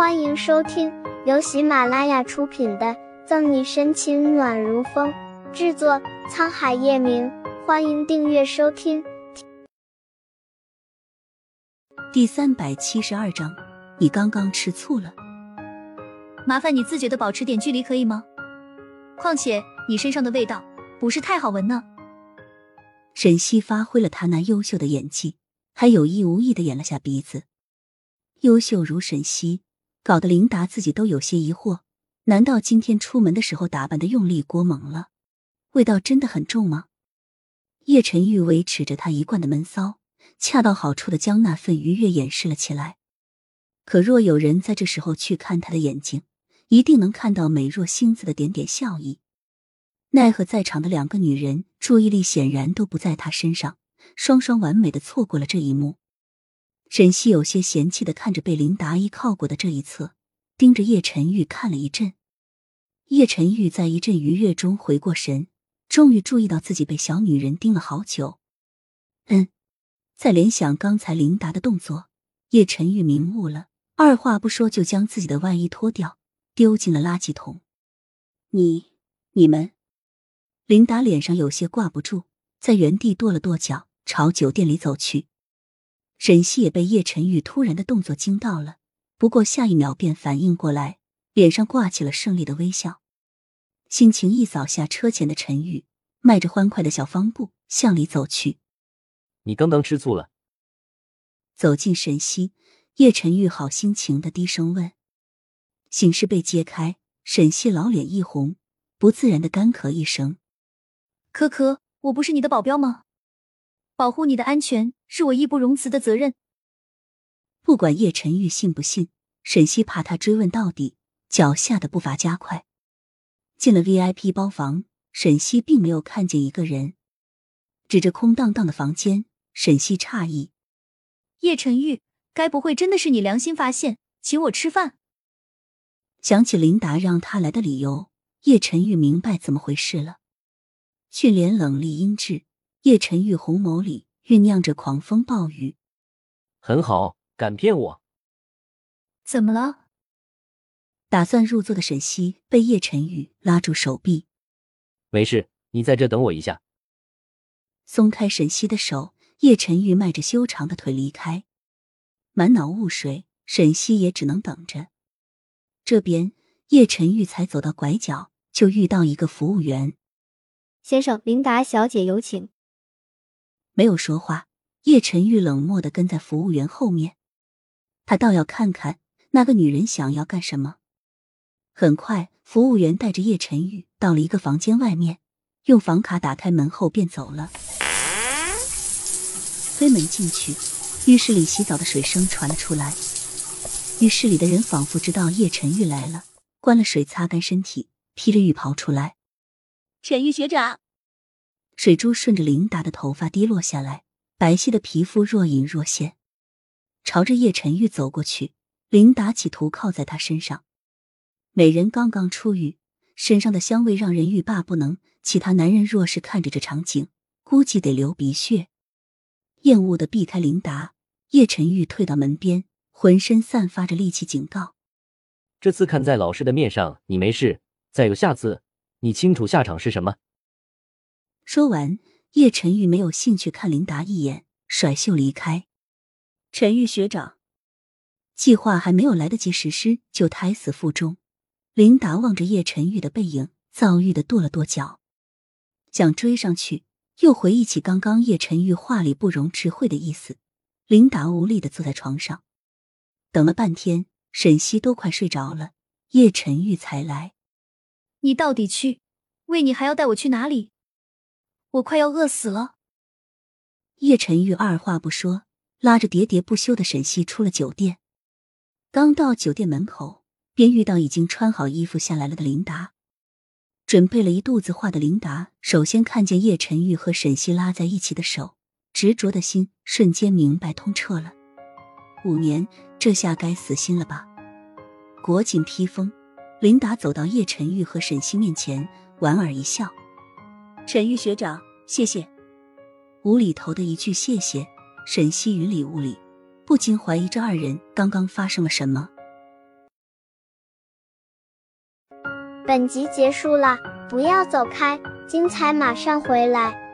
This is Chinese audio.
欢迎收听由喜马拉雅出品的《赠你深情暖如风》，制作沧海夜明。欢迎订阅收听。第三百七十二章，你刚刚吃醋了？麻烦你自觉的保持点距离，可以吗？况且你身上的味道不是太好闻呢。沈西发挥了他那优秀的演技，还有意无意的演了下鼻子。优秀如沈西。搞得琳达自己都有些疑惑，难道今天出门的时候打扮的用力过猛了？味道真的很重吗？叶晨玉维持着他一贯的闷骚，恰到好处的将那份愉悦掩饰了起来。可若有人在这时候去看他的眼睛，一定能看到美若星子的点点笑意。奈何在场的两个女人注意力显然都不在他身上，双双完美的错过了这一幕。沈西有些嫌弃的看着被林达依靠过的这一侧，盯着叶晨玉看了一阵。叶晨玉在一阵愉悦中回过神，终于注意到自己被小女人盯了好久。嗯，在联想刚才林达的动作，叶晨玉明悟了，二话不说就将自己的外衣脱掉，丢进了垃圾桶。你、你们，林达脸上有些挂不住，在原地跺了跺脚，朝酒店里走去。沈西也被叶晨玉突然的动作惊到了，不过下一秒便反应过来，脸上挂起了胜利的微笑，心情一扫下车前的陈玉，迈着欢快的小方步向里走去。你刚刚吃醋了？走进沈西，叶晨玉好心情的低声问。醒室被揭开，沈西老脸一红，不自然的干咳一声：“可可，我不是你的保镖吗？”保护你的安全是我义不容辞的责任。不管叶晨玉信不信，沈西怕他追问到底，脚下的步伐加快。进了 VIP 包房，沈西并没有看见一个人，指着空荡荡的房间，沈西诧异：“叶晨玉，该不会真的是你良心发现，请我吃饭？”想起琳达让他来的理由，叶晨玉明白怎么回事了。俊脸冷厉阴鸷。叶晨玉红眸里酝酿着狂风暴雨。很好，敢骗我？怎么了？打算入座的沈西被叶晨玉拉住手臂。没事，你在这等我一下。松开沈西的手，叶晨玉迈着修长的腿离开。满脑雾水，沈西也只能等着。这边叶晨玉才走到拐角，就遇到一个服务员。先生，琳达小姐有请。没有说话，叶晨玉冷漠的跟在服务员后面。他倒要看看那个女人想要干什么。很快，服务员带着叶晨玉到了一个房间外面，用房卡打开门后便走了。推门进去，浴室里洗澡的水声传了出来。浴室里的人仿佛知道叶晨玉来了，关了水，擦干身体，披着浴袍出来。晨玉学长。水珠顺着琳达的头发滴落下来，白皙的皮肤若隐若现。朝着叶晨玉走过去，琳达企图靠在他身上。美人刚刚出浴，身上的香味让人欲罢不能。其他男人若是看着这场景，估计得流鼻血。厌恶的避开琳达，叶晨玉退到门边，浑身散发着戾气，警告：“这次看在老师的面上，你没事。再有下次，你清楚下场是什么。”说完，叶晨玉没有兴趣看琳达一眼，甩袖离开。陈玉学长，计划还没有来得及实施，就胎死腹中。琳达望着叶晨玉的背影，躁郁的跺了跺脚，想追上去，又回忆起刚刚叶晨玉话里不容置喙的意思。琳达无力的坐在床上，等了半天，沈西都快睡着了，叶晨玉才来。你到底去？为你还要带我去哪里？我快要饿死了。叶晨玉二话不说，拉着喋喋不休的沈西出了酒店。刚到酒店门口，便遇到已经穿好衣服下来了的琳达。准备了一肚子话的琳达，首先看见叶晨玉和沈西拉在一起的手，执着的心瞬间明白通彻了。五年，这下该死心了吧？裹紧披风，琳达走到叶晨玉和沈西面前，莞尔一笑。沈玉学长谢谢。无厘头的一句谢谢沈西云里雾里不禁怀疑这二人刚刚发生了什么。本集结束了不要走开精彩马上回来。